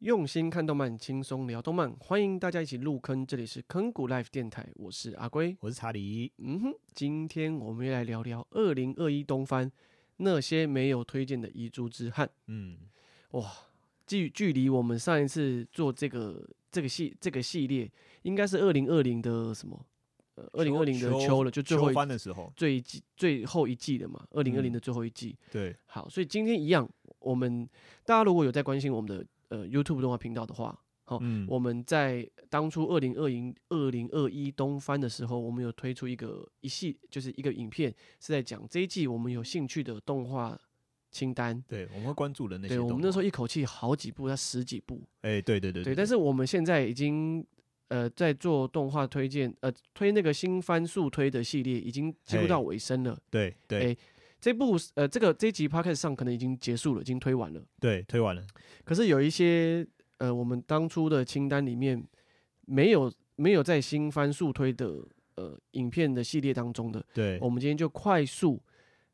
用心看动漫，轻松聊动漫，欢迎大家一起入坑。这里是坑谷 Life 电台，我是阿龟，我是查理。嗯哼，今天我们要来聊聊二零二一东番那些没有推荐的遗珠之憾。嗯，哇，距距离我们上一次做这个这个系这个系列，应该是二零二零的什么？呃，二零二零的秋了，就最后一番的时候，最季最后一季的嘛。二零二零的最后一季，嗯，对，好，所以今天一样，我们大家如果有在关心我们的。呃，YouTube 动画频道的话，好，嗯、我们在当初二零二零二零二一东番的时候，我们有推出一个一系，就是一个影片，是在讲这一季我们有兴趣的动画清单。对，我们会关注的那些。对，我们那时候一口气好几部，要十几部。哎、欸，对对对对。但是我们现在已经呃在做动画推荐，呃推那个新番速推的系列，已经几乎到尾声了。对对。欸这部呃，这个这一集 podcast 上可能已经结束了，已经推完了。对，推完了。可是有一些呃，我们当初的清单里面没有没有在新番速推的呃影片的系列当中的。对。我们今天就快速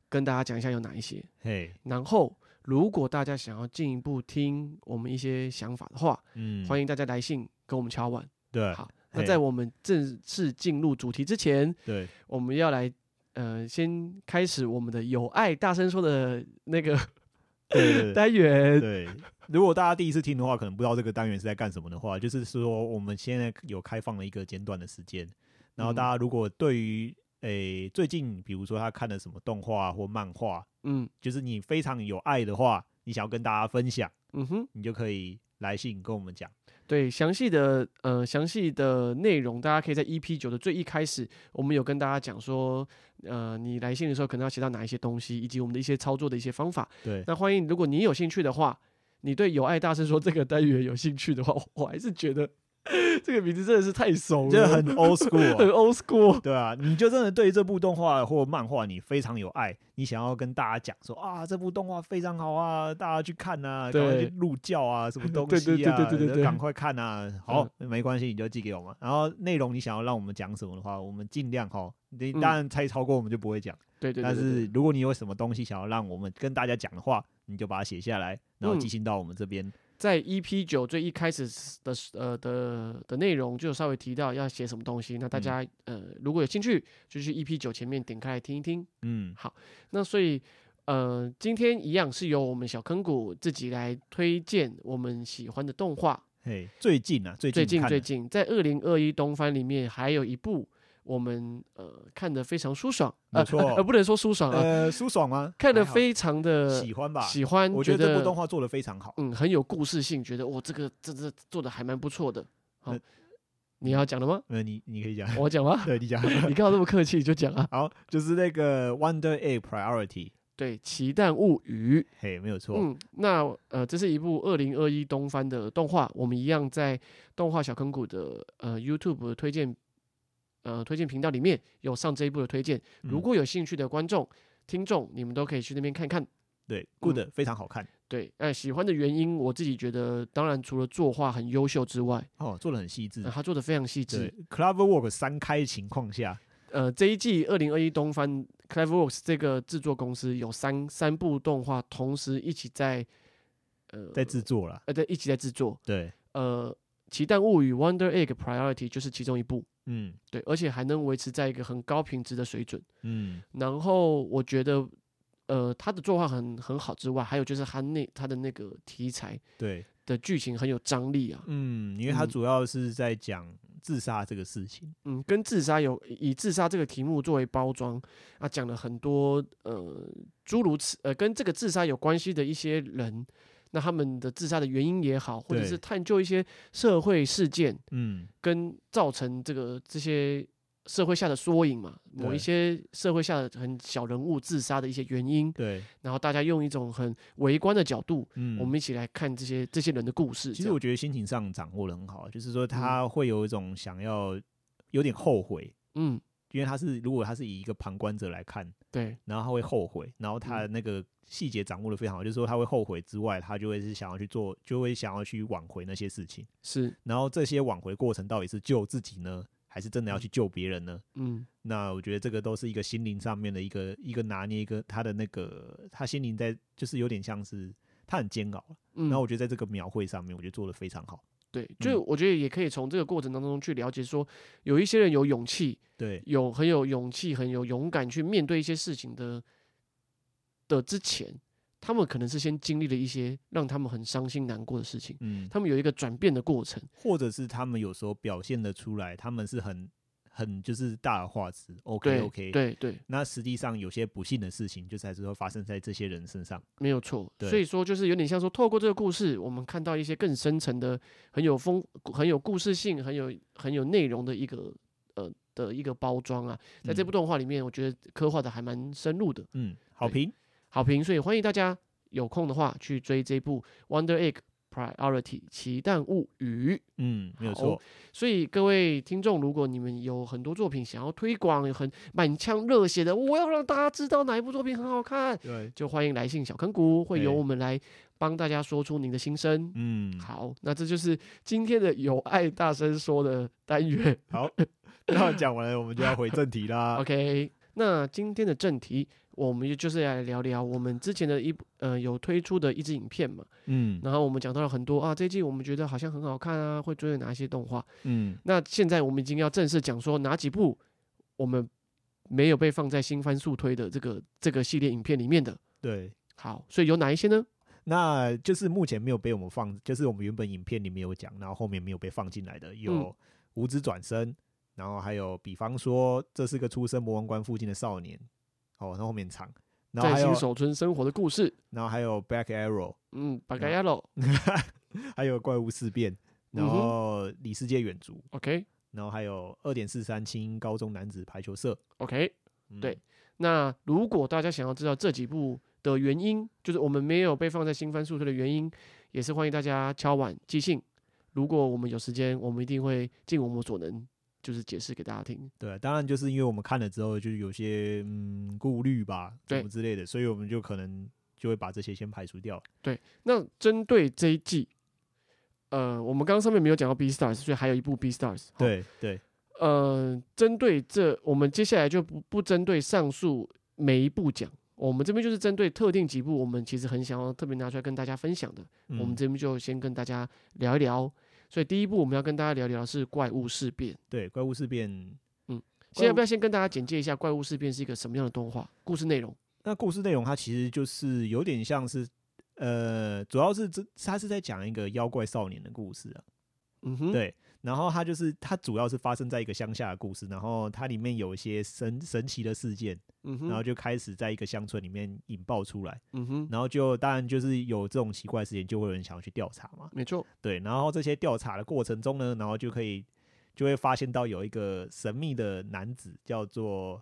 跟大家讲一下有哪一些。嘿。然后，如果大家想要进一步听我们一些想法的话，嗯，欢迎大家来信跟我们敲碗。对。好，那在我们正式进入主题之前，对，我们要来。呃，先开始我们的有爱大声说的那个 单元。对，如果大家第一次听的话，可能不知道这个单元是在干什么的话，就是说我们现在有开放了一个简短的时间，然后大家如果对于诶、欸、最近，比如说他看了什么动画或漫画，嗯，就是你非常有爱的话，你想要跟大家分享，嗯哼，你就可以来信跟我们讲。对，详细的呃详细的内容，大家可以在 EP 九的最一开始，我们有跟大家讲说，呃，你来信的时候可能要写到哪一些东西，以及我们的一些操作的一些方法。对，那欢迎，如果你有兴趣的话，你对有爱大声说这个单元有兴趣的话，我还是觉得。这个名字真的是太熟了，就很 old school，很 old school，对啊，你就真的对这部动画或漫画你非常有爱，你想要跟大家讲说啊，这部动画非常好啊，大家去看啊，赶快去入教啊，什么东西啊，对对对对，赶快看啊。好，没关系，你就寄给我们。然后内容你想要让我们讲什么的话，我们尽量哈。你当然猜超过我们就不会讲，对对。但是如果你有什么东西想要让我们跟大家讲的话，你就把它写下来，然后寄信到我们这边。在 EP 九最一开始的呃的的内容就稍微提到要写什么东西，那大家、嗯、呃如果有兴趣，就去 EP 九前面点开来听一听。嗯，好，那所以呃今天一样是由我们小坑谷自己来推荐我们喜欢的动画。嘿，最近啊，最近最近最近在二零二一东番里面还有一部。我们呃看得非常舒爽，没错，呃不能说舒爽啊，呃舒爽吗？看得非常的喜欢吧，喜欢。我觉得这部动画做得非常好，嗯，很有故事性，觉得哇，这个这这做的还蛮不错的。好，你要讲了吗？呃，你你可以讲，我讲吗？对，你讲，你刚好这么客气？就讲啊。好，就是那个 Wonder Egg Priority，对，奇蛋物语，嘿，没有错。嗯，那呃，这是一部二零二一东番的动画，我们一样在动画小坑谷的呃 YouTube 推荐。呃，推荐频道里面有上这一部的推荐，如果有兴趣的观众、听众，你们都可以去那边看看。对，good，非常好看。对，哎，喜欢的原因，我自己觉得，当然除了作画很优秀之外，哦，做的很细致，他做的非常细致。Cloverworks 三开情况下，呃，这一季二零二一东番 Cloverworks 这个制作公司有三三部动画同时一起在呃在制作了，呃，在，一起在制作。对，呃，奇蛋物语 Wonder Egg Priority 就是其中一部。嗯，对，而且还能维持在一个很高品质的水准。嗯，然后我觉得，呃，他的作画很很好之外，还有就是他那他的那个题材，对的剧情很有张力啊。嗯，因为他主要是在讲自杀这个事情。嗯，跟自杀有以自杀这个题目作为包装啊，讲了很多呃诸如此呃跟这个自杀有关系的一些人。那他们的自杀的原因也好，或者是探究一些社会事件，嗯，跟造成这个这些社会下的缩影嘛，某一些社会下的很小人物自杀的一些原因，对，然后大家用一种很围观的角度，嗯，我们一起来看这些这些人的故事。其实我觉得心情上掌握得很好，就是说他会有一种想要有点后悔，嗯。因为他是，如果他是以一个旁观者来看，对，然后他会后悔，然后他的那个细节掌握的非常好，就是说他会后悔之外，他就会是想要去做，就会想要去挽回那些事情，是。然后这些挽回过程到底是救自己呢，还是真的要去救别人呢？嗯，那我觉得这个都是一个心灵上面的一个一个拿捏，一个他的那个他心灵在，就是有点像是。他很煎熬。嗯，然后我觉得在这个描绘上面，我觉得做的非常好。对，就我觉得也可以从这个过程当中去了解，说有一些人有勇气，对，有很有勇气、很有勇敢去面对一些事情的的之前，他们可能是先经历了一些让他们很伤心难过的事情，嗯，他们有一个转变的过程，或者是他们有时候表现的出来，他们是很。很就是大而化之，OK OK，对对。那实际上有些不幸的事情，就是还是会发生在这些人身上，没有错。所以说，就是有点像说，透过这个故事，我们看到一些更深层的、很有风、很有故事性、很有很有内容的一个呃的一个包装啊。在这部动画里面，我觉得刻画的还蛮深入的。嗯，好评，好评。所以欢迎大家有空的话去追这部《Wonder Egg》。Priority 奇蛋物语，嗯，没有错。所以各位听众，如果你们有很多作品想要推广，有很满腔热血的，我要让大家知道哪一部作品很好看，对，就欢迎来信小坑谷，会由我们来帮大家说出您的心声。嗯，好，那这就是今天的有爱大声说的单元。好，那讲完了，我们就要回正题啦。OK，那今天的正题。我们也就是来聊聊我们之前的一部呃有推出的一支影片嘛，嗯，然后我们讲到了很多啊，这一季我们觉得好像很好看啊，会追的哪一些动画，嗯，那现在我们已经要正式讲说哪几部我们没有被放在新番速推的这个这个系列影片里面的，对，好，所以有哪一些呢？那就是目前没有被我们放，就是我们原本影片里面有讲，然后后面没有被放进来的有《无职转生》，然后还有比方说这是个出生魔王关附近的少年。哦，那后面长，然后还有手村生活的故事，然后还有 Black Arrow，嗯，Black Arrow，还有怪物事变，然后里世界远足，OK，然后还有二点四三轻高中男子排球社，OK，对。那如果大家想要知道这几部的原因，就是我们没有被放在新番速推的原因，也是欢迎大家敲碗寄信。如果我们有时间，我们一定会尽我们所能。就是解释给大家听，对，当然就是因为我们看了之后，就是有些嗯顾虑吧，什么之类的，所以我们就可能就会把这些先排除掉。对，那针对这一季，呃，我们刚刚上面没有讲到 Beastars，所以还有一部 Beastars。对对，呃，针对这，我们接下来就不不针对上述每一部讲，我们这边就是针对特定几部，我们其实很想要特别拿出来跟大家分享的，嗯、我们这边就先跟大家聊一聊。所以第一步我们要跟大家聊聊是《怪物事变》。对，《怪物事变》。嗯，现在要不要先跟大家简介一下《怪物事变》是一个什么样的动画？故事内容？那故事内容它其实就是有点像是，呃，主要是这它是在讲一个妖怪少年的故事啊。嗯哼，对。然后它就是它主要是发生在一个乡下的故事，然后它里面有一些神神奇的事件，然后就开始在一个乡村里面引爆出来，嗯哼，然后就当然就是有这种奇怪的事件，就会有人想要去调查嘛，没错，对，然后这些调查的过程中呢，然后就可以就会发现到有一个神秘的男子叫做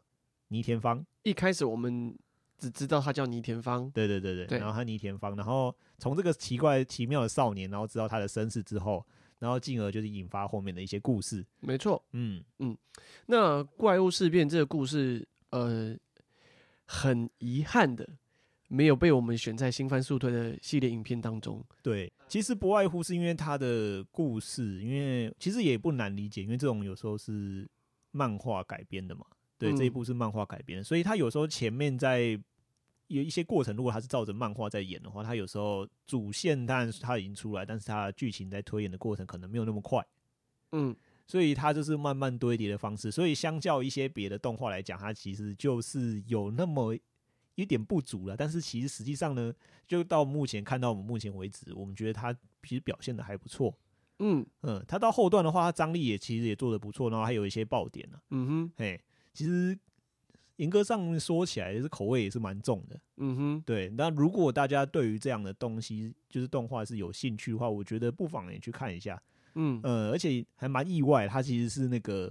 倪田芳，一开始我们只知道他叫倪田芳，对对对对，对然后他倪田芳，然后从这个奇怪奇妙的少年，然后知道他的身世之后。然后进而就是引发后面的一些故事，没错，嗯嗯。那怪物事变这个故事，呃，很遗憾的没有被我们选在新番速推的系列影片当中。对，其实不外乎是因为它的故事，因为其实也不难理解，因为这种有时候是漫画改编的嘛。对，这一部是漫画改编，所以他有时候前面在。有一些过程，如果他是照着漫画在演的话，他有时候主线当然他已经出来，但是他的剧情在推演的过程可能没有那么快，嗯，所以他就是慢慢堆叠的方式。所以相较一些别的动画来讲，它其实就是有那么一点不足了。但是其实实际上呢，就到目前看到我们目前为止，我们觉得他其实表现的还不错。嗯嗯，他到后段的话，他张力也其实也做的不错，然后还有一些爆点呢。嗯哼，嘿，其实。严格上面说起来，也是口味也是蛮重的。嗯哼，对。那如果大家对于这样的东西，就是动画是有兴趣的话，我觉得不妨也去看一下。嗯，呃，而且还蛮意外，它其实是那个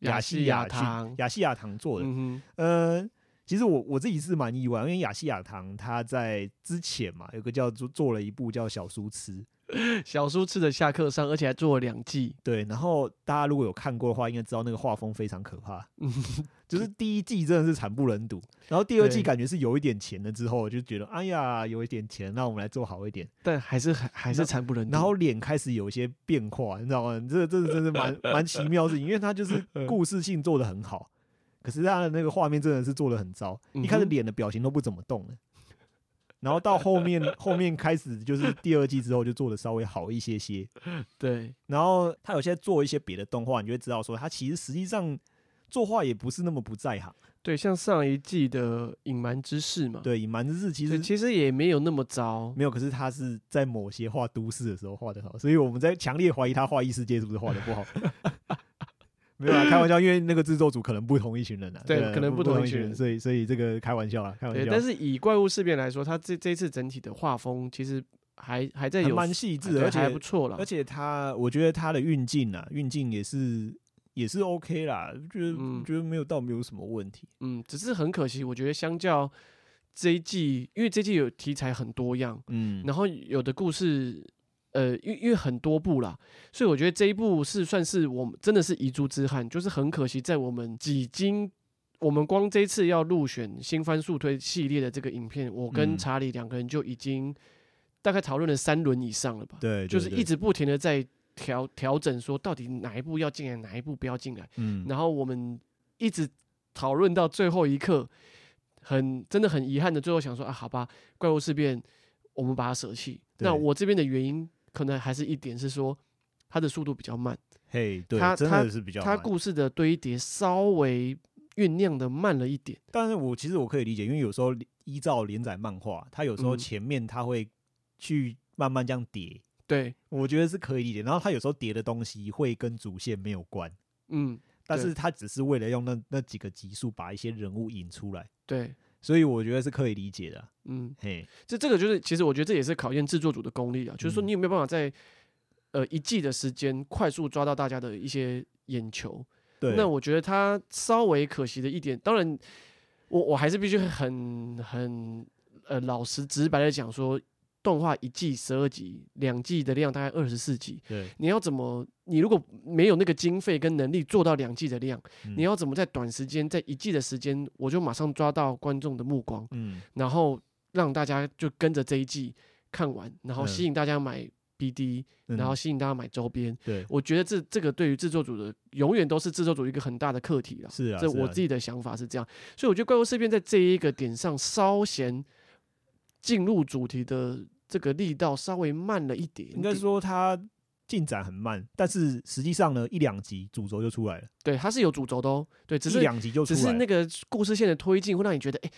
亚细亚堂亚细亚堂做的。嗯哼，呃，其实我我自己是蛮意外，因为亚细亚堂他在之前嘛，有个叫做做了一部叫小书痴。小叔吃的下课上，而且还做了两季。对，然后大家如果有看过的话，应该知道那个画风非常可怕。嗯，就是第一季真的是惨不忍睹，然后第二季感觉是有一点钱了之后，就觉得哎呀，有一点钱，那我们来做好一点。但还是还还是惨不忍睹。然后脸开始有一些变化，你知道吗？这这真是蛮蛮奇妙的事情，因为他就是 故事性做的很好，可是他的那个画面真的是做的很糟。一开始脸的表情都不怎么动了。然后到后面 后面开始就是第二季之后就做的稍微好一些些，对。然后他有些做一些别的动画，你就会知道说他其实实际上作画也不是那么不在行。对，像上一季的隐瞒之事嘛，对，隐瞒之事其实其实也没有那么糟，没有。可是他是在某些画都市的时候画的好，所以我们在强烈怀疑他画异世界是不是画的不好。没有啊，开玩笑，因为那个制作组可能不同一群人啊，对，可能不同一群人，所以所以这个开玩笑啊，开玩笑。但是以怪物事变来说，它这这次整体的画风其实还还在有蛮细致的，而且还不错了。而且它，我觉得它的运镜啊，运镜也是也是 OK 啦，觉得、嗯、觉得没有到没有什么问题。嗯，只是很可惜，我觉得相较这一季，因为这一季有题材很多样，嗯，然后有的故事。呃，因因为很多部啦，所以我觉得这一部是算是我们真的是遗珠之憾，就是很可惜，在我们几经我们光这一次要入选新番速推系列的这个影片，我跟查理两个人就已经大概讨论了三轮以上了吧？对，就是一直不停的在调调整，说到底哪一部要进来，哪一部不要进来。嗯，然后我们一直讨论到最后一刻，很真的很遗憾的，最后想说啊，好吧，怪物事变，我们把它舍弃。那我这边的原因。可能还是一点是说，它的速度比较慢。嘿，对，它真的是比较慢。它故事的堆叠稍微酝酿的慢了一点。但是我其实我可以理解，因为有时候依照连载漫画，它有时候前面它会去慢慢这样叠。对，我觉得是可以理解。然后它有时候叠的东西会跟主线没有关。嗯，但是它只是为了用那那几个集数把一些人物引出来。对。所以我觉得是可以理解的，嗯，嘿，这这个就是，其实我觉得这也是考验制作组的功力啊，就是说你有没有办法在呃一季的时间快速抓到大家的一些眼球？对，那我觉得他稍微可惜的一点，当然我我还是必须很很呃老实直白的讲说。动画一季十二集，两季的量大概二十四集。对，你要怎么？你如果没有那个经费跟能力做到两季的量，嗯，你要怎么在短时间，在一季的时间，我就马上抓到观众的目光，嗯，然后让大家就跟着这一季看完，然后吸引大家买 BD，嗯，然后吸引大家买周边。对，我觉得这这个对于制作组的永远都是制作组一个很大的课题了。是啊，这我自己的想法是这样，所以我觉得《怪物事变》在这一个点上稍嫌。进入主题的这个力道稍微慢了一点，点，应该说它进展很慢，但是实际上呢，一两集主轴就出来了。对，它是有主轴的哦。对，只是两集就出来了，只是那个故事线的推进会让你觉得，哎，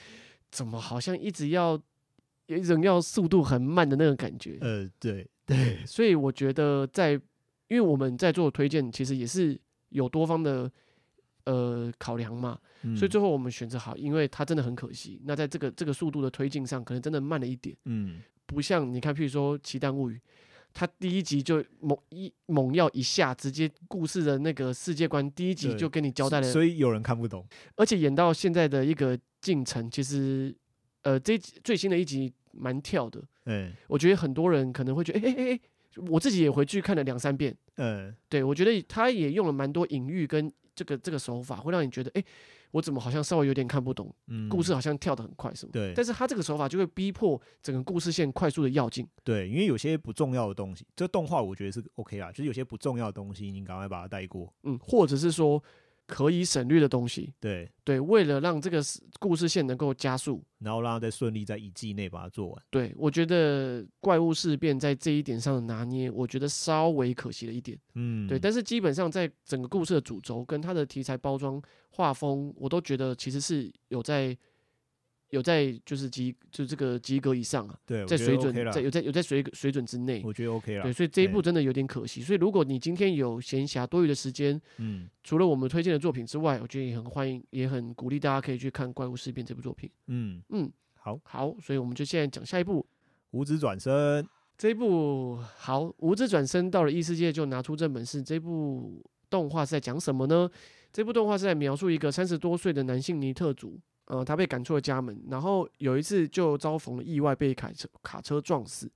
怎么好像一直要有一种要速度很慢的那种感觉。呃，对对，所以我觉得在，因为我们在做推荐，其实也是有多方的。呃，考量嘛，所以最后我们选择好，因为它真的很可惜。那在这个这个速度的推进上，可能真的慢了一点。嗯，不像你看，譬如说《奇蛋物语》，它第一集就猛一猛药一下，直接故事的那个世界观，第一集就跟你交代了，所以有人看不懂。而且演到现在的一个进程，其实呃，这最新的一集蛮跳的。嗯，我觉得很多人可能会觉得，哎哎哎，我自己也回去看了两三遍。嗯，对，我觉得他也用了蛮多隐喻跟。这个这个手法会让你觉得，哎，我怎么好像稍微有点看不懂，嗯，故事好像跳得很快，是吗？对。但是他这个手法就会逼迫整个故事线快速的要进。对，因为有些不重要的东西，这动画我觉得是 OK 啊，就是有些不重要的东西，你赶快把它带过。嗯，或者是说。可以省略的东西，对对，为了让这个故事线能够加速，然后让它再顺利在一季内把它做完。对，我觉得怪物事变在这一点上的拿捏，我觉得稍微可惜了一点。嗯，对，但是基本上在整个故事的主轴跟它的题材包装、画风，我都觉得其实是有在。有在就是及就这个及格以上啊，对，在水准 OK 在有在有在水水准之内，我觉得 OK 了。对，所以这一部真的有点可惜。所以如果你今天有闲暇多余的时间，嗯，除了我们推荐的作品之外，我觉得也很欢迎，也很鼓励大家可以去看《怪物事变》这部作品。嗯嗯，好好，所以我们就现在讲下一部《无职转身》这一部。好，《无职转身》到了异世界就拿出这本事。这部动画是在讲什么呢？这部动画是在描述一个三十多岁的男性尼特族。呃，他被赶出了家门，然后有一次就遭逢了意外，被卡车卡车撞死。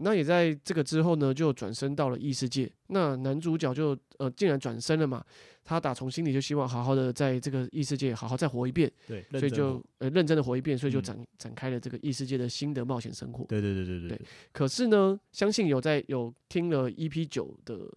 那也在这个之后呢，就转身到了异世界。那男主角就呃，竟然转身了嘛？他打从心里就希望好好的在这个异世界好好再活一遍。对，所以就呃认真的活一遍，所以就展、嗯、展开了这个异世界的新的冒险生活。对对对对对，对。可是呢，相信有在有听了 EP 九的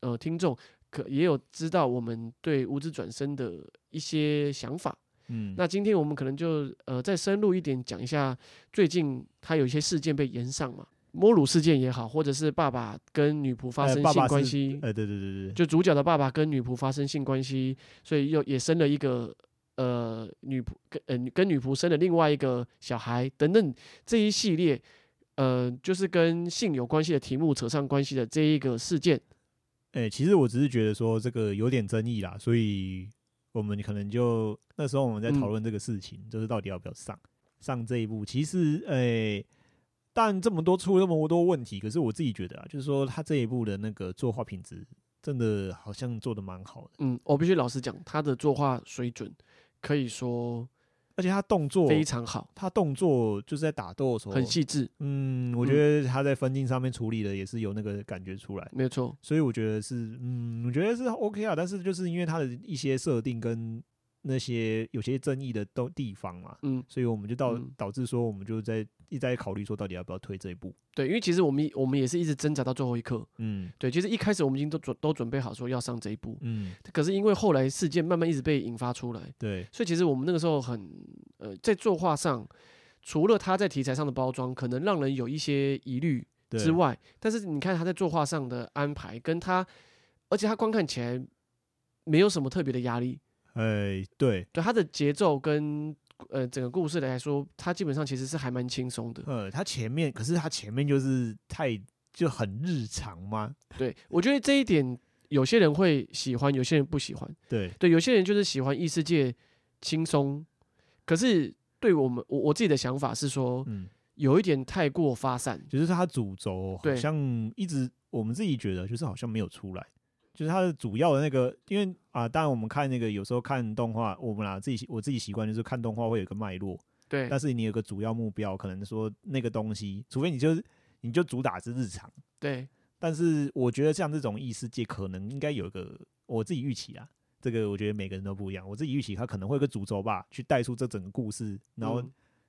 呃听众，可也有知道我们对无知转身的一些想法。嗯，那今天我们可能就呃再深入一点讲一下，最近他有一些事件被延上嘛，摸乳事件也好，或者是爸爸跟女仆发生性关系，呃，对对对对，就主角的爸爸跟女仆发生性关系，所以又也生了一个呃女仆跟呃跟女仆生了另外一个小孩等等这一系列呃就是跟性有关系的题目扯上关系的这一个事件。哎、欸，其实我只是觉得说这个有点争议啦，所以我们可能就那时候我们在讨论这个事情，嗯、就是到底要不要上上这一部。其实，诶、欸，但这么多出了那么多问题，可是我自己觉得啊，就是说他这一部的那个作画品质真的好像做的蛮好的。嗯，我必须老实讲，他的作画水准可以说。而且他动作非常好，他动作就是在打斗的时候很细致。嗯，我觉得他在分镜上面处理的也是有那个感觉出来，没错。所以我觉得是，嗯，我觉得是 OK 啊。但是就是因为他的一些设定跟。那些有些争议的都地方嘛，嗯，所以我们就导导致说，我们就在一直在考虑说，到底要不要推这一步？对，因为其实我们我们也是一直挣扎到最后一刻，嗯，对，其实一开始我们已经都准都准备好说要上这一步，嗯，可是因为后来事件慢慢一直被引发出来，对，所以其实我们那个时候很呃，在作画上，除了他在题材上的包装可能让人有一些疑虑之外，但是你看他在作画上的安排，跟他，而且他观看起来没有什么特别的压力。哎、欸，对，对，他的节奏跟呃整个故事来说，他基本上其实是还蛮轻松的。呃，他前面可是他前面就是太就很日常吗？对，我觉得这一点有些人会喜欢，有些人不喜欢。对，对，有些人就是喜欢异世界轻松，可是对我们我我自己的想法是说，嗯，有一点太过发散，就是他主轴好像一直我们自己觉得就是好像没有出来。就是它的主要的那个，因为啊，当然我们看那个有时候看动画，我们俩自己我自己习惯就是看动画会有个脉络，对。但是你有个主要目标，可能说那个东西，除非你就是你就主打是日常，对。但是我觉得像这种异世界，可能应该有一个我自己预期啊，这个我觉得每个人都不一样。我自己预期它可能会有个主轴吧，去带出这整个故事，然后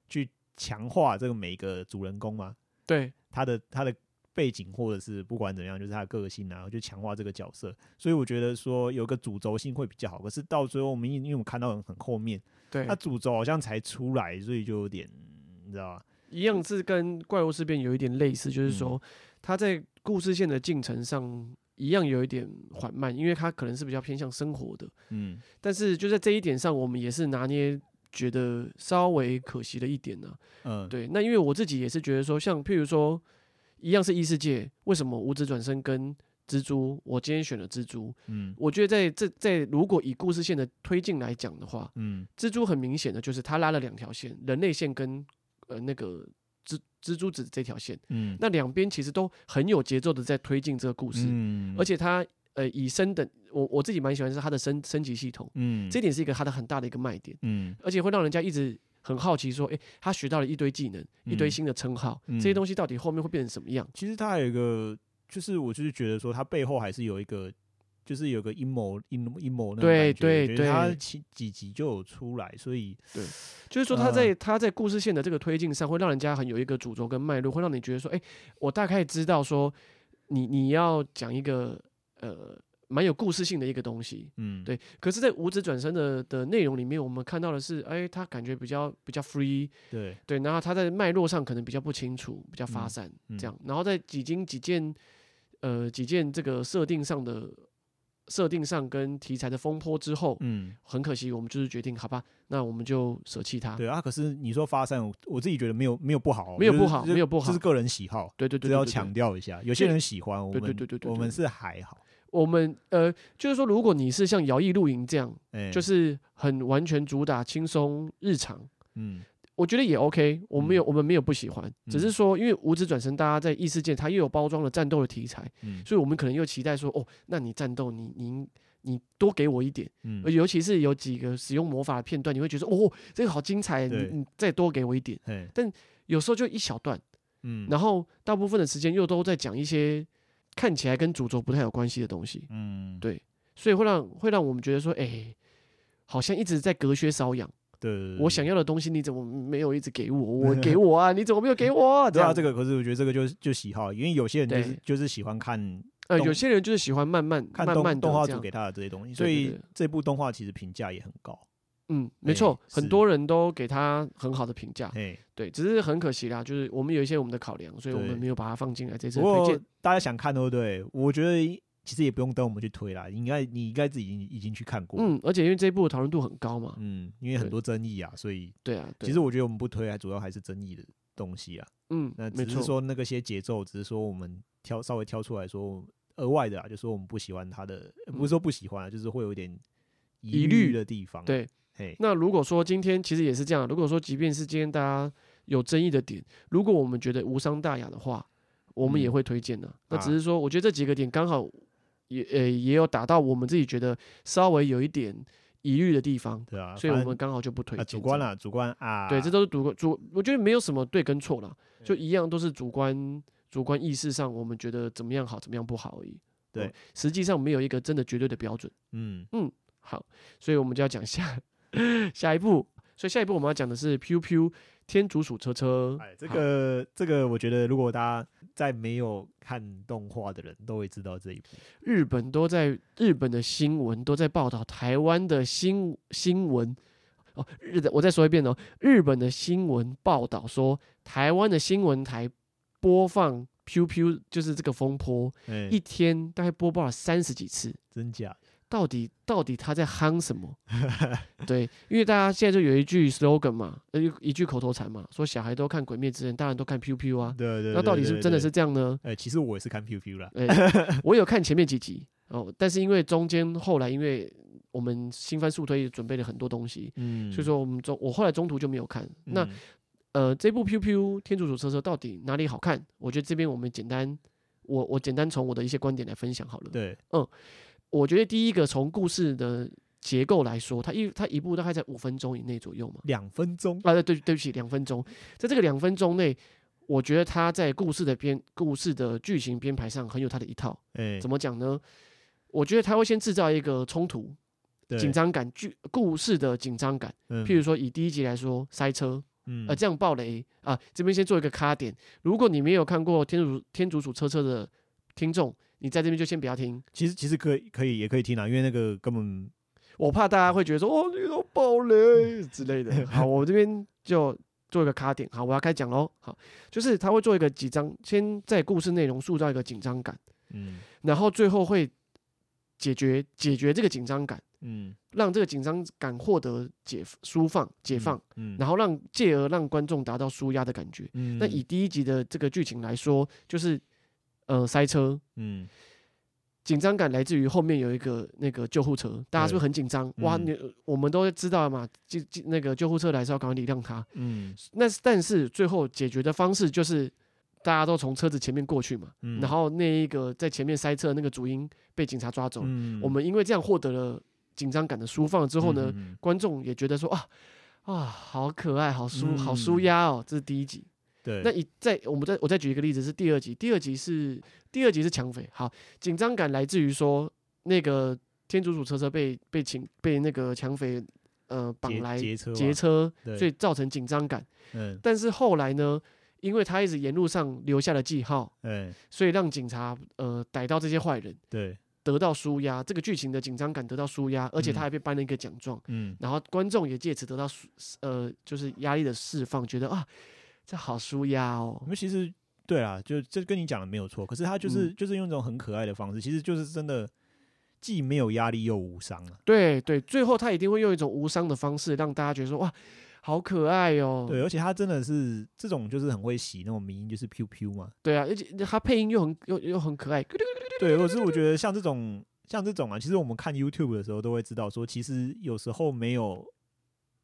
去强化这个每一个主人公嘛，对。他的他的。背景或者是不管怎样，就是他的个性啊，就强化这个角色。所以我觉得说有个主轴性会比较好。可是到最后我们因因为我们看到很后面，对，他主轴好像才出来，所以就有点你知道吧？一样是跟怪物事变有一点类似，就是说他在故事线的进程上一样有一点缓慢，因为他可能是比较偏向生活的，嗯。但是就在这一点上，我们也是拿捏觉得稍微可惜的一点呢。嗯，对。那因为我自己也是觉得说，像譬如说。一样是异世界，为什么五指转身跟蜘蛛？我今天选了蜘蛛。嗯，我觉得在这在如果以故事线的推进来讲的话，嗯，蜘蛛很明显的就是它拉了两条线，人类线跟呃那个蜘蜘蛛子这条线。嗯，那两边其实都很有节奏的在推进这个故事。嗯，而且它呃以升等，我我自己蛮喜欢是它的升升级系统。嗯，这点是一个它的很大的一个卖点。嗯，而且会让人家一直。很好奇，说，诶、欸，他学到了一堆技能，嗯、一堆新的称号，嗯、这些东西到底后面会变成什么样？其实他还有一个，就是我就是觉得说，他背后还是有一个，就是有个阴谋，阴阴谋那种感觉。对对对，他几几集就有出来，所以对，就是说他在、呃、他在故事线的这个推进上，会让人家很有一个主轴跟脉络，会让你觉得说，哎、欸，我大概知道说，你你要讲一个呃。蛮有故事性的一个东西，嗯，对。可是，在五指转身的的内容里面，我们看到的是，哎，他感觉比较比较 free，对对。然后他在脉络上可能比较不清楚，比较发散，嗯嗯、这样。然后在几经几件，呃，几件这个设定上的设定上跟题材的风波之后，嗯，很可惜，我们就是决定，好吧，那我们就舍弃它。对啊，可是你说发散，我自己觉得没有没有不好，没有不好，没有不好，这是个人喜好。对对对，只要强调一下，有些人喜欢，我们对对对对，我们是还好。我们呃，就是说，如果你是像《摇曳露营》这样，欸、就是很完全主打轻松日常，嗯，我觉得也 OK。我们没有，嗯、我们没有不喜欢，嗯、只是说，因为无职转身，大家在异世界，它又有包装了战斗的题材，嗯，所以我们可能又期待说，哦，那你战斗，你你你多给我一点，嗯，尤其是有几个使用魔法的片段，你会觉得，哦，这个好精彩，你你再多给我一点，但有时候就一小段，嗯，然后大部分的时间又都在讲一些。看起来跟主轴不太有关系的东西，嗯，对，所以会让会让我们觉得说，哎、欸，好像一直在隔靴搔痒。对，我想要的东西你怎么没有一直给我？我给我啊，你怎么没有给我？对啊，这个可是我觉得这个就就喜好，因为有些人就是就是喜欢看，呃，有些人就是喜欢慢慢看动画组给他的这些东西，所以这部动画其实评价也很高。嗯，没错，欸、很多人都给他很好的评价。哎，对，只是很可惜啦，就是我们有一些我们的考量，所以我们没有把它放进来这次推荐。大家想看对不对？我觉得其实也不用等我们去推啦，应该你应该自己已经已经去看过。嗯，而且因为这一部的讨论度很高嘛，嗯，因为很多争议啊，所以对啊，对其实我觉得我们不推，还主要还是争议的东西啊。嗯，那只是说那个些节奏，只是说我们挑稍微挑出来说额外的啊，就说我们不喜欢他的，不是说不喜欢啊，就是会有点疑虑的地方。对。那如果说今天其实也是这样，如果说即便是今天大家有争议的点，如果我们觉得无伤大雅的话，我们也会推荐的。嗯、那只是说，我觉得这几个点刚好也呃也有打到我们自己觉得稍微有一点疑虑的地方，对啊，所以我们刚好就不推荐、啊。主观啦，主观啊，对，这都是主观主，我觉得没有什么对跟错啦，就一样都是主观主观意识上我们觉得怎么样好，怎么样不好而已。对，实际上没有一个真的绝对的标准。嗯嗯，好，所以我们就要讲下。下一步，所以下一步我们要讲的是《Piu Piu 天竺鼠车车》。哎，这个这个，我觉得如果大家在没有看动画的人都会知道这一部。日本都在日本的新闻都在报道台湾的新新闻哦。日的，我再说一遍哦，日本的新闻报道说台湾的新闻台播放《Piu Piu》，就是这个风波，欸、一天大概播报了三十几次，真假？到底到底他在夯什么？对，因为大家现在就有一句 slogan 嘛，呃，一句口头禅嘛，说小孩都看《鬼灭之刃》，大人都看 Piu 啊。对对，对。那到底是真的是这样呢？哎、欸，其实我也是看 Piu 啦。我有看前面几集哦，但是因为中间后来因为我们新番速推准备了很多东西，嗯，所以说我们中我后来中途就没有看。嗯、那呃，这部 Piu 天竺鼠车车到底哪里好看？我觉得这边我们简单，我我简单从我的一些观点来分享好了。对，嗯。我觉得第一个从故事的结构来说，它一它一部大概在五分钟以内左右嘛，两分钟啊，对对对不起，两分钟，在这个两分钟内，我觉得它在故事的编故事的剧情编排上很有它的一套。欸、怎么讲呢？我觉得它会先制造一个冲突、紧张感，剧故事的紧张感。嗯、譬如说以第一集来说，塞车，嗯，呃，这样暴雷啊，这边先做一个卡点。如果你没有看过天《天竺天竺鼠车车》的听众。你在这边就先不要听，其实其实可以可以也可以听啊，因为那个根本我怕大家会觉得说哦，你都爆雷 之类的。好，我这边就做一个卡点。好，我要开讲喽。好，就是他会做一个几张，先在故事内容塑造一个紧张感，嗯，然后最后会解决解决这个紧张感，嗯，让这个紧张感获得解舒放解放，嗯，然后让借而让观众达到舒压的感觉。嗯，那以第一集的这个剧情来说，就是。呃，塞车，嗯，紧张感来自于后面有一个那个救护车，大家是不是很紧张？嗯、哇，你我们都知道嘛，就就那个救护车来的时候，赶快礼让他，嗯，那但是最后解决的方式就是大家都从车子前面过去嘛，嗯，然后那一个在前面塞车的那个主因被警察抓走，嗯，我们因为这样获得了紧张感的舒放之后呢，嗯嗯、观众也觉得说啊啊，好可爱，好舒，好舒压哦，这是第一集。对，那一再我们再我再举一个例子是第二集，第二集是第二集是抢匪，好，紧张感来自于说那个天竺鼠车车被被请被那个抢匪呃绑来劫车，劫车，所以造成紧张感。嗯，但是后来呢，因为他一直沿路上留下了记号，嗯，所以让警察呃逮到这些坏人，对，得到舒压，这个剧情的紧张感得到舒压，而且他还被颁了一个奖状，嗯，然后观众也借此得到呃就是压力的释放，觉得啊。这好舒压哦！因为其实对啊，就这跟你讲的没有错。可是他就是、嗯、就是用一种很可爱的方式，其实就是真的既没有压力又无伤啊。对对，最后他一定会用一种无伤的方式让大家觉得说哇，好可爱哦。对，而且他真的是这种就是很会洗那种名音，就是 Piu 嘛。对啊，而且他配音又很又又很可爱。对，可是我觉得像这种像这种啊，其实我们看 YouTube 的时候都会知道说，其实有时候没有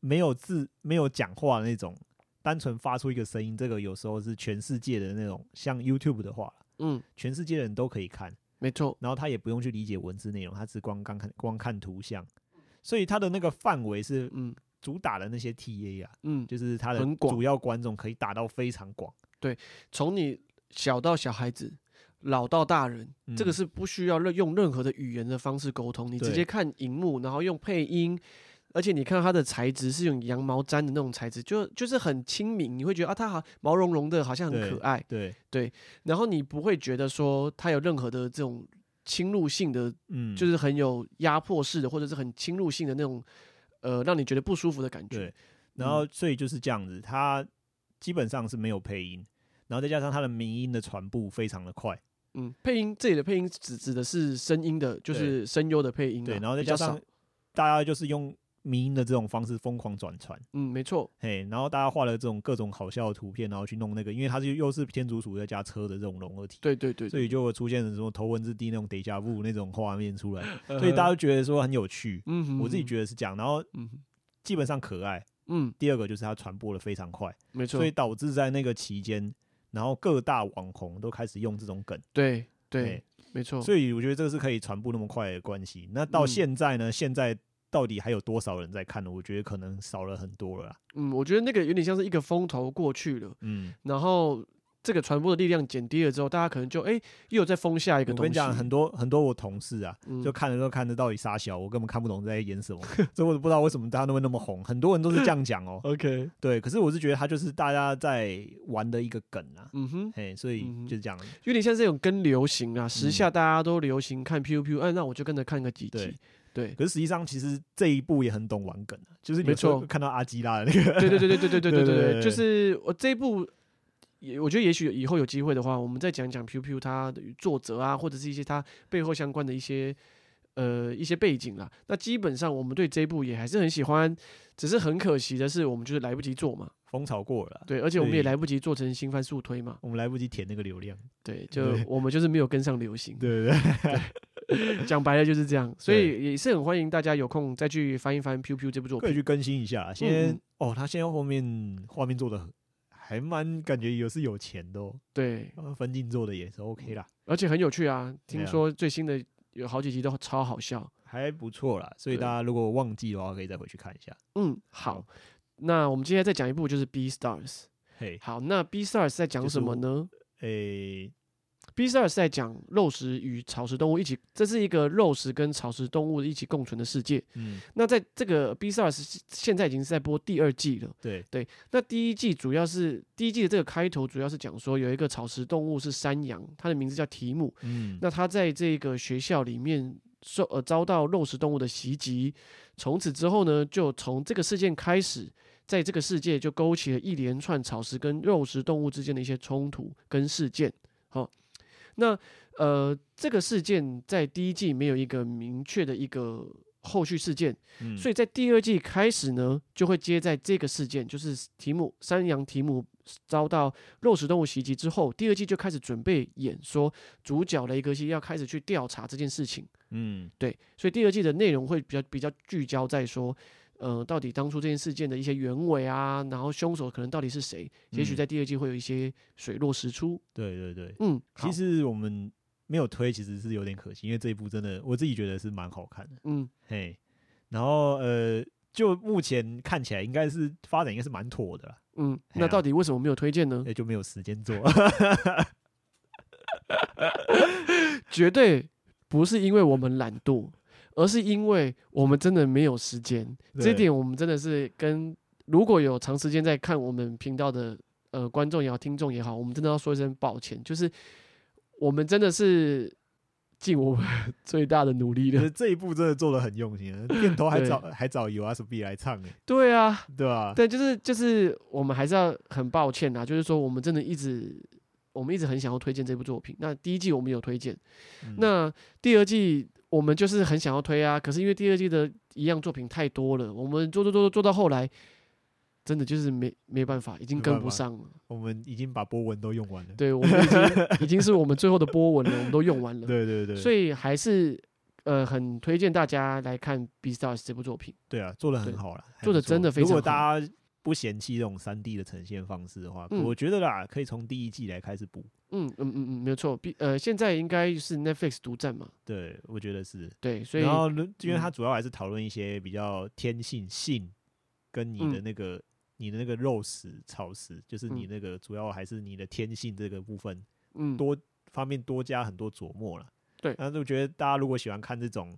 没有字没有讲话的那种。单纯发出一个声音，这个有时候是全世界的那种，像 YouTube 的话，嗯，全世界的人都可以看，没错。然后他也不用去理解文字内容，他只光刚看光看图像，所以他的那个范围是，嗯，主打的那些 TA 啊，嗯，就是他的主要观众可以打到非常广。对，从你小到小孩子，老到大人，嗯，这个是不需要任用任何的语言的方式沟通，你直接看荧幕，然后用配音。而且你看它的材质是用羊毛毡的那种材质，就就是很亲民，你会觉得啊，它好毛茸茸的，好像很可爱。对对，然后你不会觉得说它有任何的这种侵入性的，嗯，就是很有压迫式的，或者是很侵入性的那种呃让你觉得不舒服的感觉。对，然后所以就是这样子，它基本上是没有配音，然后再加上它的迷音的传播非常的快。嗯，配音这里的配音指指的是声音的，就是声优的配音。对，然后再加上大家就是用。迷因的这种方式疯狂转传，嗯，没错，嘿，然后大家画了这种各种好笑的图片，然后去弄那个，因为它是又是天竺鼠再加车的这种融合体，对对对，对，所以就会出现什么头文字 D 那种 Deja Vu 那种画面出来，所以大家都觉得说很有趣，嗯哼哼，我自己觉得是这样，然后基本上可爱，嗯，第二个就是它传播的非常快，没错，所以导致在那个期间，然后各大网红都开始用这种梗，对对，没错，所以我觉得这个是可以传播那么快的关系。那到现在呢？现在。到底还有多少人在看呢？我觉得可能少了很多了。嗯，我觉得那个有点像是一个风头过去了，嗯，然后这个传播的力量减低了之后，大家可能就哎、欸、又有在封下一个东西。我跟你讲，很多很多我同事啊，嗯、就看了之后看着到底杀小，我根本看不懂在演什么，所以我都不知道为什么大家都会那么红。很多人都是这样讲哦、喔。OK，对，可是我是觉得他就是大家在玩的一个梗啊。嗯哼，嘿，所以就是这样，有点像这种跟流行啊，时下大家都流行看 P U P U，哎，那我就跟着看个几集。对，可是实际上其实这一部也很懂玩梗，就是没错，看到阿基拉的那个，对对对对对对对对 对对，就是我这一部，也我觉得也许以后有机会的话，我们再讲讲 Piu Piu 它的作者啊，或者是一些它背后相关的一些呃一些背景啦。那基本上我们对这一部也还是很喜欢，只是很可惜的是，我们就是来不及做嘛，风潮过了，对，而且我们也来不及做成新番速推嘛，我们来不及填那个流量，对，就我们就是没有跟上流行，对对。对。讲白了就是这样，所以也是很欢迎大家有空再去翻一翻《Piu》这部作品，可以去更新一下。先、嗯、哦，他现在后面画面做的还蛮，感觉也是有钱的哦。对，分镜做的也是 OK 啦，而且很有趣啊。听说最新的有好几集都超好笑，还不错啦。所以大家如果忘记的话，可以再回去看一下。嗯，好。那我们今天再讲一部就是《Beastars》。嘿，好，那《Beastars》在讲什么呢？诶、欸。Beastars 是在讲肉食与草食动物一起，这是一个肉食跟草食动物一起共存的世界。嗯，那在这个 Beastars 现在已经是在播第二季了。对对，那第一季主要是第一季的这个开头主要是讲说有一个草食动物是山羊，它的名字叫提姆。嗯，那它在这个学校里面受呃遭到肉食动物的袭击，从此之后呢，就从这个事件开始，在这个世界就勾起了一连串草食跟肉食动物之间的一些冲突跟事件。好。那呃，这个事件在第一季没有一个明确的一个后续事件，嗯，所以在第二季开始呢，就会接在这个事件，就是提姆山羊提姆遭到肉食动物袭击之后，第二季就开始准备演说主角雷格西要开始去调查这件事情，嗯，对，所以第二季的内容会比较比较聚焦在说。呃，到底当初这件事件的一些原委啊，然后凶手可能到底是谁？嗯、也许在第二季会有一些水落石出。对对对，嗯，其实我们没有推，其实是有点可惜，因为这一部真的我自己觉得是蛮好看的。嗯，嘿，然后呃，就目前看起来应该是发展应该是蛮妥的啦。嗯，那到底为什么没有推荐呢？也就没有时间做，绝对不是因为我们懒惰。而是因为我们真的没有时间，这一点我们真的是跟如果有长时间在看我们频道的呃观众也好、听众也好，我们真的要说一声抱歉，就是我们真的是尽我们 最大的努力了。这一部真的做的很用心，片头还找还找 YOASOBI 来唱诶。对啊，对吧？对，就是就是我们还是要很抱歉啊，就是说我们真的一直我们一直很想要推荐这部作品。那第一季我们有推荐，嗯、那第二季。我们就是很想要推啊，可是因为第二季的一样作品太多了，我们做做做做到后来，真的就是没没办法，已经跟不上了。我们已经把波纹都用完了。对，我们已经已经是我们最后的波纹了，我们都用完了。对对对。所以还是呃很推荐大家来看《Beastars》这部作品。对啊，做的很好了，做的真的非常好。如果大家不嫌弃这种三 D 的呈现方式的话，嗯、我觉得啦，可以从第一季来开始补。嗯嗯嗯嗯，没有错。比呃，现在应该是 Netflix 独占嘛？对，我觉得是。对，所以然后因为它主要还是讨论一些比较天性性跟你的那个、嗯、你的那个肉食草食，就是你那个主要还是你的天性这个部分，嗯，多方面多加很多琢磨了。对，然后我觉得大家如果喜欢看这种，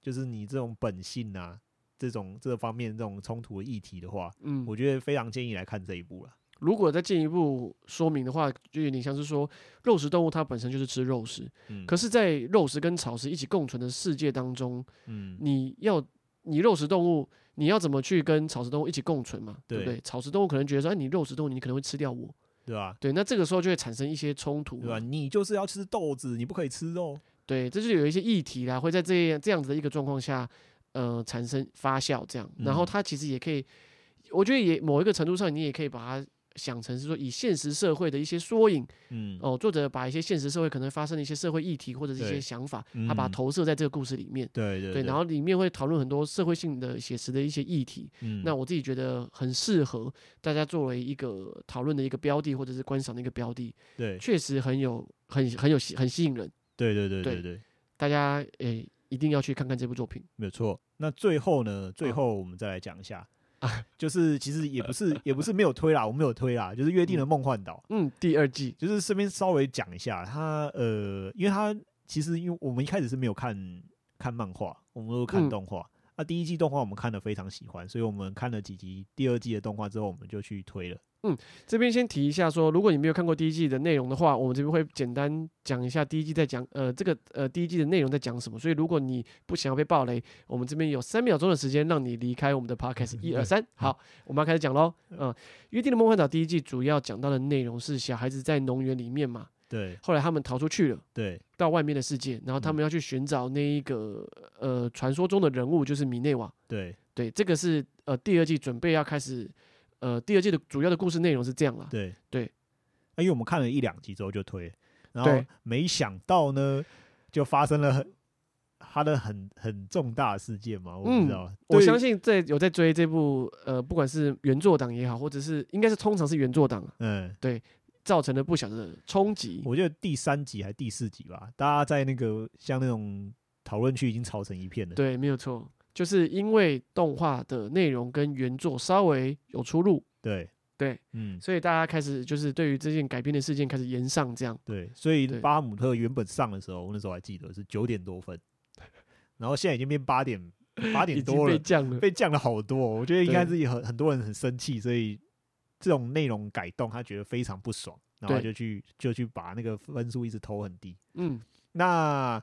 就是你这种本性啊，这种这方面这种冲突的议题的话，嗯，我觉得非常建议来看这一部了。如果再进一步说明的话，就有点像是说，肉食动物它本身就是吃肉食，嗯，可是，在肉食跟草食一起共存的世界当中，嗯，你要你肉食动物，你要怎么去跟草食动物一起共存嘛？对，对不对？草食动物可能觉得说，哎，你肉食动物，你可能会吃掉我，对吧？对，那这个时候就会产生一些冲突，对吧？你就是要吃豆子，你不可以吃肉。对，这就有一些议题啦，会在这样这样子的一个状况下，呃，产生发酵这样。然后它其实也可以，我觉得也某一个程度上，你也可以把它。想成是说以现实社会的一些缩影，嗯，哦，作者把一些现实社会可能发生的一些社会议题或者是一些想法，他把它投射在这个故事里面，对对对，然后里面会讨论很多社会性的写实的一些议题，嗯，那我自己觉得很适合大家作为一个讨论的一个标的或者是观赏的一个标的，对，确实很有很很有很吸引人，对对对对对，大家诶一定要去看看这部作品，没有错。那最后呢，最后我们再来讲一下。啊，就是其实也不是 也不是没有推啦，我没有推啦，就是约定的梦幻岛，嗯，第二季，就是顺便稍微讲一下，它呃，因为它其实因为我们一开始是没有看看漫画，我们都看动画，那、第一季动画我们看的非常喜欢，所以我们看了几集第二季的动画之后，我们就去推了。嗯，这边先提一下说，如果你没有看过第一季的内容的话，我们这边会简单讲一下第一季在讲呃这个呃第一季的内容在讲什么。所以如果你不想要被暴雷，我们这边有三秒钟的时间让你离开我们的 podcast。一二三，好，我们要开始讲喽。嗯，约定的梦幻岛第一季主要讲到的内容是小孩子在农园里面嘛，对，后来他们逃出去了，对，到外面的世界，然后他们要去寻找那一个呃传说中的人物，就是米内瓦，对，对，这个是呃第二季准备要开始。呃，第二季的主要的故事内容是这样了。对。对，因为我们看了一两集之后就推，然后没想到呢，就发生了很他的很很重大的事件嘛。我不知道，嗯、我相信在有在追这部呃，不管是原作党也好，或者是应该是通常是原作党，嗯，对，造成了不小的冲击。我觉得第三集还是第四集吧，大家在那个像那种讨论区已经吵成一片了。对，没有错。就是因为动画的内容跟原作稍微有出入，对对，嗯，所以大家开始就是对于这件改编的事件开始延上，这样对，所以巴姆特原本上的时候，我那时候还记得是九点多分，然后现在已经变八点八点多了，被降了，被降了好多。我觉得应该是很很多人很生气，所以这种内容改动他觉得非常不爽，然后就去就去把那个分数一直投很低，嗯，那。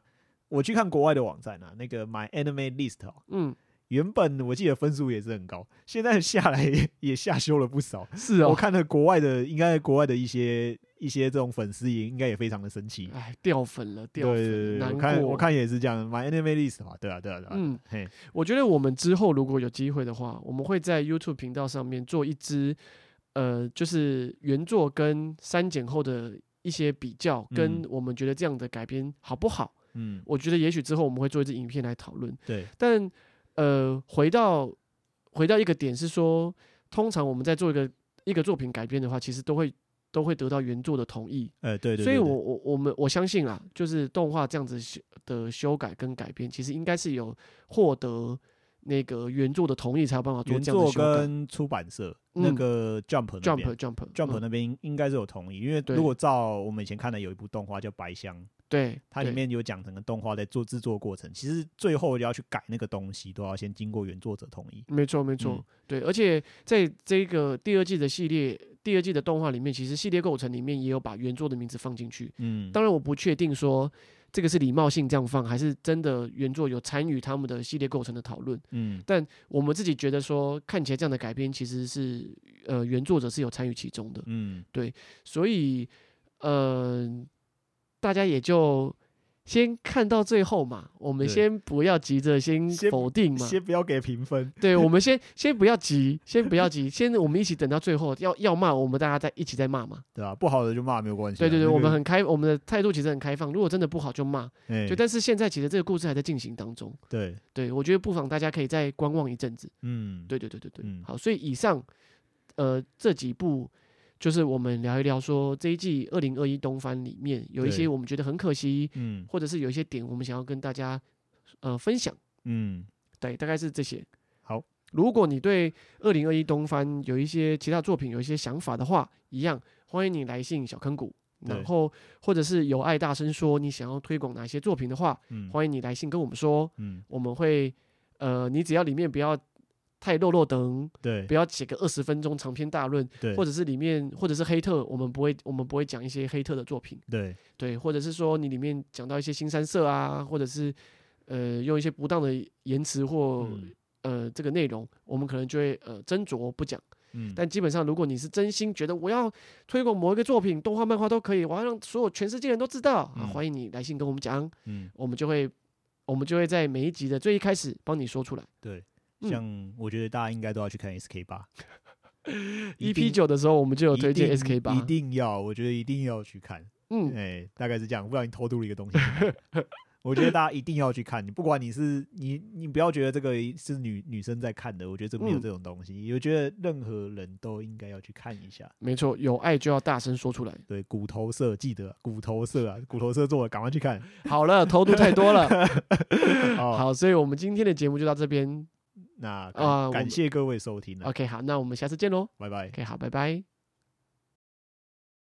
我去看国外的网站啊，那个 My Anime List 哦，嗯，原本我记得分数也是很高，现在下来也，也下修了不少。是哦，我看了国外的，应该国外的一些一些这种粉丝也应该也非常的生气，哎，掉粉了，掉粉了，对对对，我看我看也是这样。My Anime List 嘛，对啊，对啊，对啊，嗯，嘿，我觉得我们之后如果有机会的话，我们会在 YouTube 频道上面做一支，呃，就是原作跟删减后的一些比较，跟我们觉得这样的改编好不好？嗯，我觉得也许之后我们会做一支影片来讨论。对，但呃，回到回到一个点是说，通常我们在做一个一个作品改编的话，其实都会都会得到原作的同意。哎、欸，对，所以我我我们我相信啊，就是动画这样子修的修改跟改编，其实应该是有获得那个原作的同意才有办法做这样的修改。原作跟出版社、嗯、那个 Jump Jump Jump Jump 那边应该是有同意，嗯、因为如果照我们以前看的有一部动画叫《白箱》。对，它里面有讲整个动画在做制作过程，其实最后要去改那个东西，都要先经过原作者同意。没错，没错，嗯、对。而且在这个第二季的系列，第二季的动画里面，其实系列构成里面也有把原作的名字放进去。嗯，当然我不确定说这个是礼貌性这样放，还是真的原作有参与他们的系列构成的讨论。嗯，但我们自己觉得说，看起来这样的改编其实是呃原作者是有参与其中的。嗯，对，所以嗯。呃大家也就先看到最后嘛，我们先不要急着先否定嘛，先，先不要给评分。对，我们先先不要急，先不要急，先我们一起等到最后，要要骂我们大家再一起再骂嘛，对吧、啊？不好的就骂没有关系、啊。对对对，那个、我们很开，我们的态度其实很开放。如果真的不好就骂，对、欸。但是现在其实这个故事还在进行当中。对对，我觉得不妨大家可以再观望一阵子。嗯，对对对对对，嗯、好，所以以上呃这几部。就是我们聊一聊，说这一季二零二一东番里面有一些我们觉得很可惜，嗯，或者是有一些点我们想要跟大家呃分享，嗯，对，大概是这些。好，如果你对二零二一东番有一些其他作品有一些想法的话，一样欢迎你来信小坑谷，然后或者是有爱大声说你想要推广哪些作品的话，嗯，欢迎你来信跟我们说，嗯，我们会呃，你只要里面不要。太落落等，对，不要写个二十分钟长篇大论，对，或者是里面或者是黑特，我们不会，我们不会讲一些黑特的作品，对，对，或者是说你里面讲到一些新三色啊，或者是呃用一些不当的言辞或呃这个内容，我们可能就会呃斟酌不讲。嗯，但基本上，如果你是真心觉得我要推广某一个作品，动画、漫画都可以，我要让所有全世界人都知道、嗯、啊，欢迎你来信跟我们讲，嗯，我们就会我们就会在每一集的最一开始帮你说出来。对，像我觉得大家应该都要去看 SK 八，EP 九的时候我们就有推荐 SK 八，一定要，我觉得一定要去看。嗯，哎、欸，大概是这样，不然你偷渡了一个东西。我觉得大家一定要去看，你不管你是你，你不要觉得这个是女女生在看的，我觉得这没有这种东西。我觉得任何人都应该要去看一下。没错，有爱就要大声说出来。对，骨头社记得骨头社啊，骨头社做的，赶快去看。好了，偷渡太多了。好，所以我们今天的节目就到这边。那啊，感谢各位收听。OK，好，那我们下次见喽，拜拜。OK，好，拜拜。